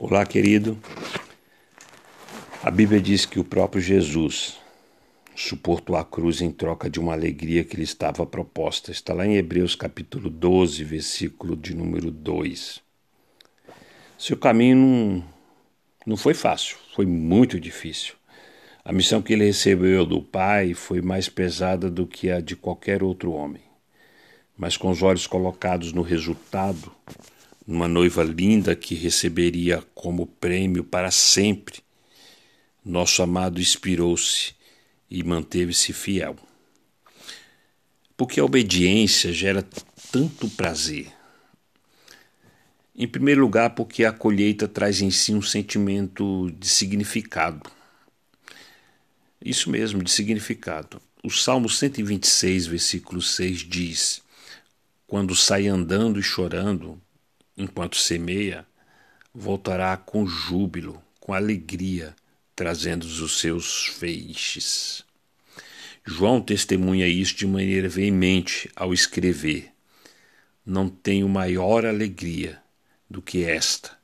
Olá, querido. A Bíblia diz que o próprio Jesus suportou a cruz em troca de uma alegria que lhe estava proposta. Está lá em Hebreus capítulo 12, versículo de número 2. Seu caminho não, não foi fácil, foi muito difícil. A missão que ele recebeu do Pai foi mais pesada do que a de qualquer outro homem. Mas com os olhos colocados no resultado, uma noiva linda que receberia como prêmio para sempre. Nosso amado inspirou-se e manteve-se fiel. Porque a obediência gera tanto prazer. Em primeiro lugar, porque a colheita traz em si um sentimento de significado. Isso mesmo, de significado. O Salmo 126, versículo 6 diz: Quando sai andando e chorando, enquanto semeia, voltará com júbilo, com alegria, trazendo os seus feixes. João testemunha isso de maneira veemente ao escrever: Não tenho maior alegria do que esta,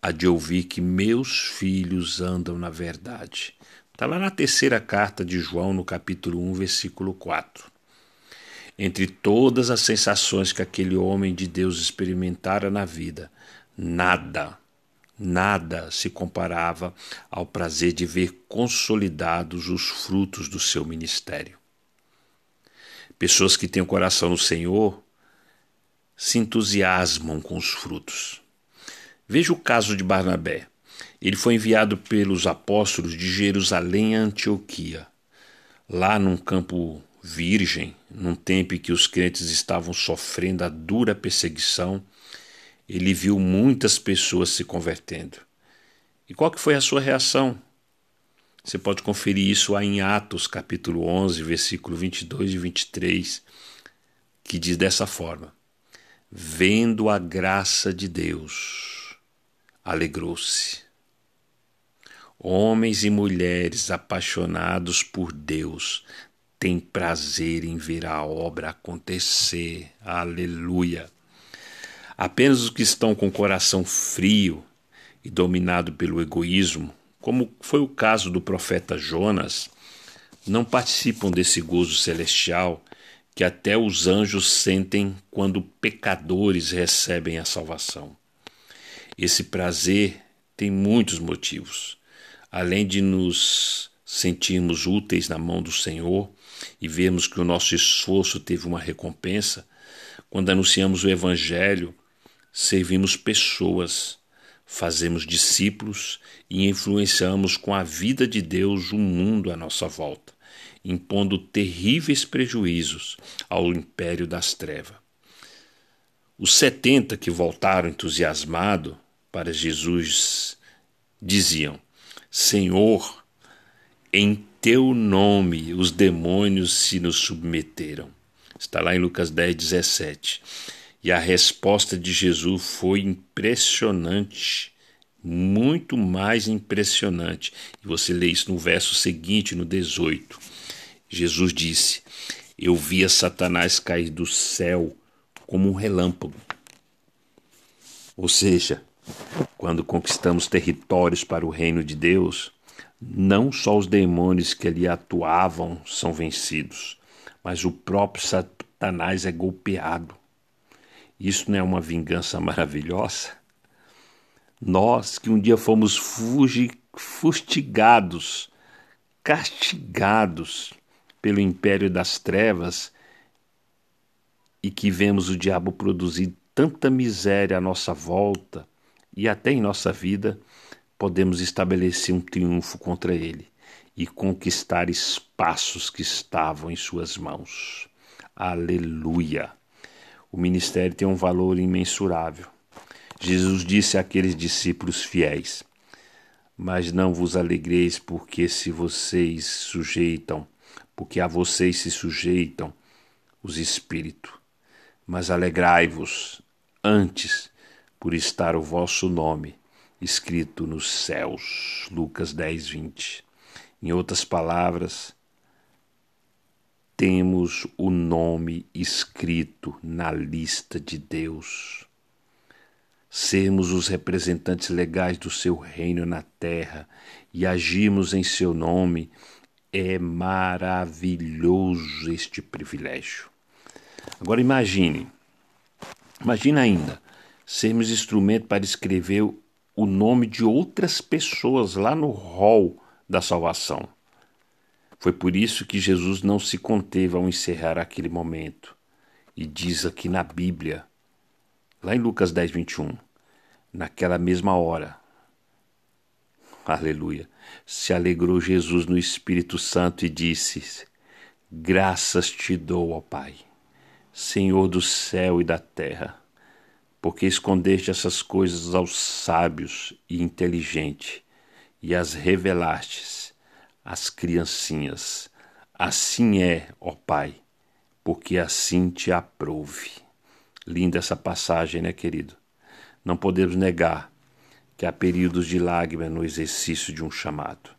a de ouvir que meus filhos andam na verdade. Está lá na terceira carta de João, no capítulo 1, versículo 4. Entre todas as sensações que aquele homem de Deus experimentara na vida, nada, nada se comparava ao prazer de ver consolidados os frutos do seu ministério. Pessoas que têm o coração no Senhor se entusiasmam com os frutos. Veja o caso de Barnabé. Ele foi enviado pelos apóstolos de Jerusalém a Antioquia. Lá num campo virgem, num tempo em que os crentes estavam sofrendo a dura perseguição, ele viu muitas pessoas se convertendo. E qual que foi a sua reação? Você pode conferir isso em Atos, capítulo 11, versículo 22 e 23, que diz dessa forma: Vendo a graça de Deus, alegrou-se. Homens e mulheres apaixonados por Deus têm prazer em ver a obra acontecer. Aleluia. Apenas os que estão com o coração frio e dominado pelo egoísmo, como foi o caso do profeta Jonas, não participam desse gozo celestial que até os anjos sentem quando pecadores recebem a salvação. Esse prazer tem muitos motivos. Além de nos sentirmos úteis na mão do Senhor e vermos que o nosso esforço teve uma recompensa, quando anunciamos o Evangelho, servimos pessoas, fazemos discípulos e influenciamos com a vida de Deus o mundo à nossa volta, impondo terríveis prejuízos ao império das trevas. Os setenta que voltaram entusiasmados para Jesus diziam: Senhor, em teu nome os demônios se nos submeteram. Está lá em Lucas 10, 17. E a resposta de Jesus foi impressionante, muito mais impressionante. E você lê isso no verso seguinte, no 18. Jesus disse: Eu via Satanás cair do céu como um relâmpago. Ou seja, quando conquistamos territórios para o reino de Deus, não só os demônios que ali atuavam são vencidos, mas o próprio Satanás é golpeado. Isso não é uma vingança maravilhosa? Nós que um dia fomos fustigados, castigados pelo império das trevas e que vemos o diabo produzir tanta miséria à nossa volta e até em nossa vida, podemos estabelecer um triunfo contra ele e conquistar espaços que estavam em suas mãos. Aleluia! O ministério tem um valor imensurável. Jesus disse àqueles discípulos fiéis: Mas não vos alegreis, porque se vocês sujeitam, porque a vocês se sujeitam os espíritos, mas alegrai-vos antes por estar o vosso nome escrito nos céus. Lucas 10, 20. Em outras palavras, temos o nome escrito na lista de Deus. sermos os representantes legais do seu reino na terra e agirmos em seu nome, é maravilhoso este privilégio. Agora imagine, imagine ainda, sermos instrumento para escrever o nome de outras pessoas lá no hall da salvação. Foi por isso que Jesus não se conteve ao encerrar aquele momento. E diz aqui na Bíblia, lá em Lucas 10, 21, naquela mesma hora, aleluia, se alegrou Jesus no Espírito Santo e disse: Graças te dou, ó Pai, Senhor do céu e da terra porque escondeste essas coisas aos sábios e inteligentes e as revelastes às criancinhas. Assim é, ó Pai, porque assim te aprouve. Linda essa passagem, né, querido? Não podemos negar que há períodos de lágrima no exercício de um chamado.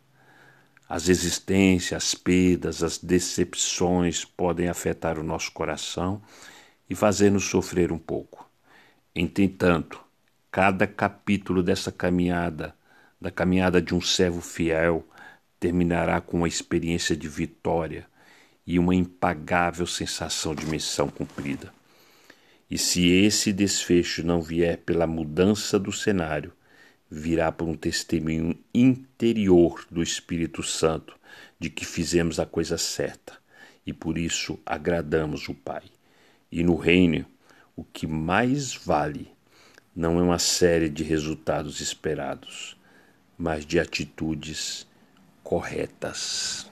As existências, as perdas, as decepções podem afetar o nosso coração e fazer-nos sofrer um pouco. Entretanto, cada capítulo dessa caminhada, da caminhada de um servo fiel, terminará com uma experiência de vitória e uma impagável sensação de missão cumprida. E se esse desfecho não vier pela mudança do cenário, virá por um testemunho interior do Espírito Santo de que fizemos a coisa certa e por isso agradamos o Pai. E no reino o que mais vale não é uma série de resultados esperados, mas de atitudes corretas.